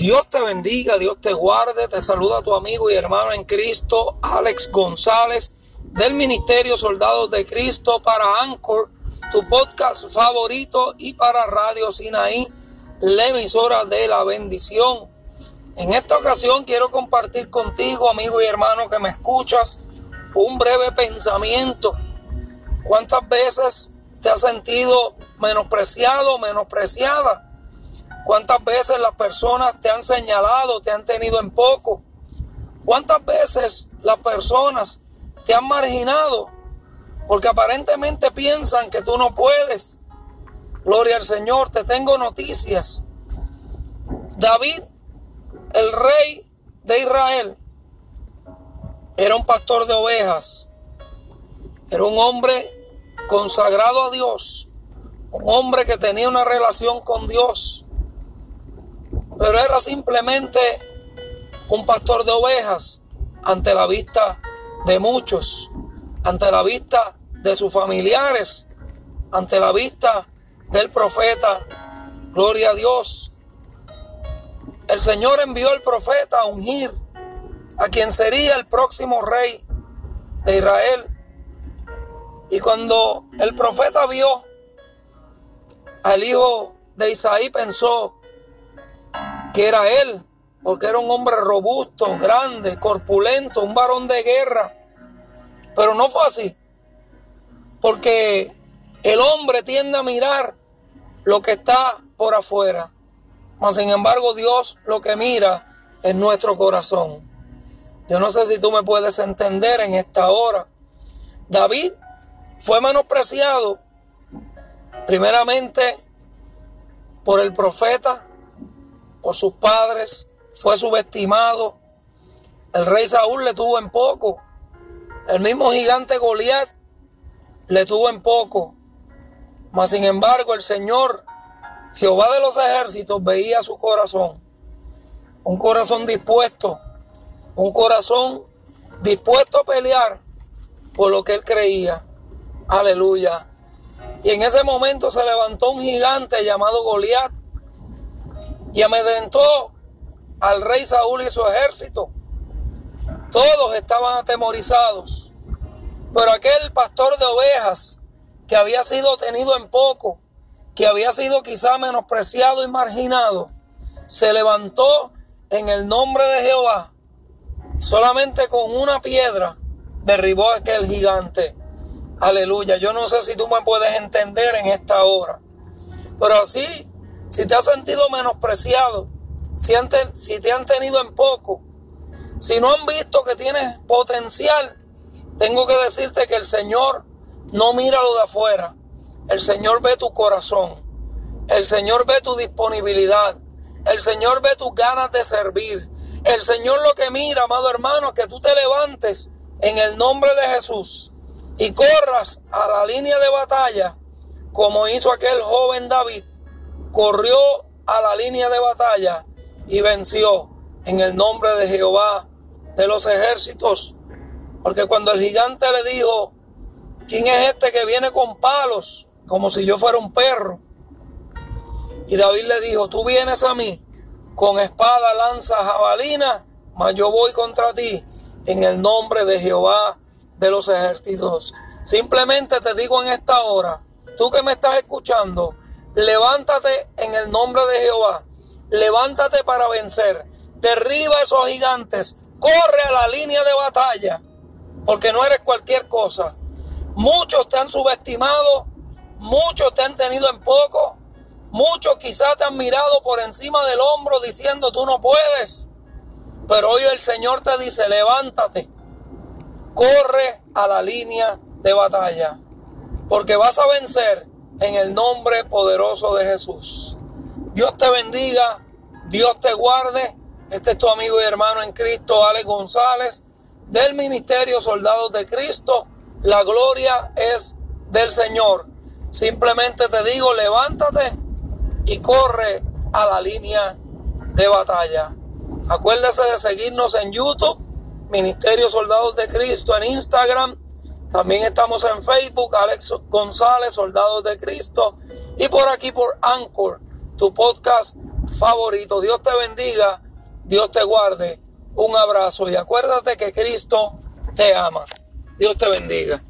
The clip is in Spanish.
Dios te bendiga, Dios te guarde, te saluda tu amigo y hermano en Cristo, Alex González, del Ministerio Soldados de Cristo para Anchor, tu podcast favorito, y para Radio Sinaí, la emisora de la bendición. En esta ocasión quiero compartir contigo, amigo y hermano que me escuchas, un breve pensamiento. ¿Cuántas veces te has sentido menospreciado, menospreciada? ¿Cuántas veces las personas te han señalado, te han tenido en poco? ¿Cuántas veces las personas te han marginado? Porque aparentemente piensan que tú no puedes. Gloria al Señor, te tengo noticias. David, el rey de Israel, era un pastor de ovejas. Era un hombre consagrado a Dios. Un hombre que tenía una relación con Dios simplemente un pastor de ovejas ante la vista de muchos, ante la vista de sus familiares, ante la vista del profeta. Gloria a Dios. El Señor envió al profeta a ungir a quien sería el próximo rey de Israel. Y cuando el profeta vio al hijo de Isaí, pensó, que era él, porque era un hombre robusto, grande, corpulento, un varón de guerra. Pero no fue así, porque el hombre tiende a mirar lo que está por afuera, mas sin embargo Dios lo que mira es nuestro corazón. Yo no sé si tú me puedes entender en esta hora. David fue menospreciado primeramente por el profeta por sus padres, fue subestimado. El rey Saúl le tuvo en poco. El mismo gigante Goliat le tuvo en poco. Mas sin embargo el Señor, Jehová de los ejércitos, veía su corazón. Un corazón dispuesto. Un corazón dispuesto a pelear por lo que él creía. Aleluya. Y en ese momento se levantó un gigante llamado Goliat y amedrentó al rey Saúl y su ejército. Todos estaban atemorizados. Pero aquel pastor de ovejas que había sido tenido en poco, que había sido quizá menospreciado y marginado, se levantó en el nombre de Jehová. Solamente con una piedra derribó a aquel gigante. Aleluya. Yo no sé si tú me puedes entender en esta hora. Pero así si te has sentido menospreciado, si, si te han tenido en poco, si no han visto que tienes potencial, tengo que decirte que el Señor no mira lo de afuera. El Señor ve tu corazón. El Señor ve tu disponibilidad. El Señor ve tus ganas de servir. El Señor lo que mira, amado hermano, es que tú te levantes en el nombre de Jesús y corras a la línea de batalla como hizo aquel joven David corrió a la línea de batalla y venció en el nombre de Jehová de los ejércitos. Porque cuando el gigante le dijo, ¿quién es este que viene con palos? Como si yo fuera un perro. Y David le dijo, tú vienes a mí con espada, lanza, jabalina, mas yo voy contra ti en el nombre de Jehová de los ejércitos. Simplemente te digo en esta hora, tú que me estás escuchando, Levántate en el nombre de Jehová. Levántate para vencer. Derriba esos gigantes. Corre a la línea de batalla. Porque no eres cualquier cosa. Muchos te han subestimado. Muchos te han tenido en poco. Muchos quizás te han mirado por encima del hombro diciendo tú no puedes. Pero hoy el Señor te dice, levántate. Corre a la línea de batalla. Porque vas a vencer en el nombre poderoso de Jesús. Dios te bendiga, Dios te guarde. Este es tu amigo y hermano en Cristo, Alex González, del Ministerio Soldados de Cristo. La gloria es del Señor. Simplemente te digo, levántate y corre a la línea de batalla. Acuérdese de seguirnos en YouTube, Ministerio Soldados de Cristo, en Instagram también estamos en Facebook, Alex González, Soldados de Cristo. Y por aquí por Anchor, tu podcast favorito. Dios te bendiga, Dios te guarde. Un abrazo y acuérdate que Cristo te ama. Dios te bendiga.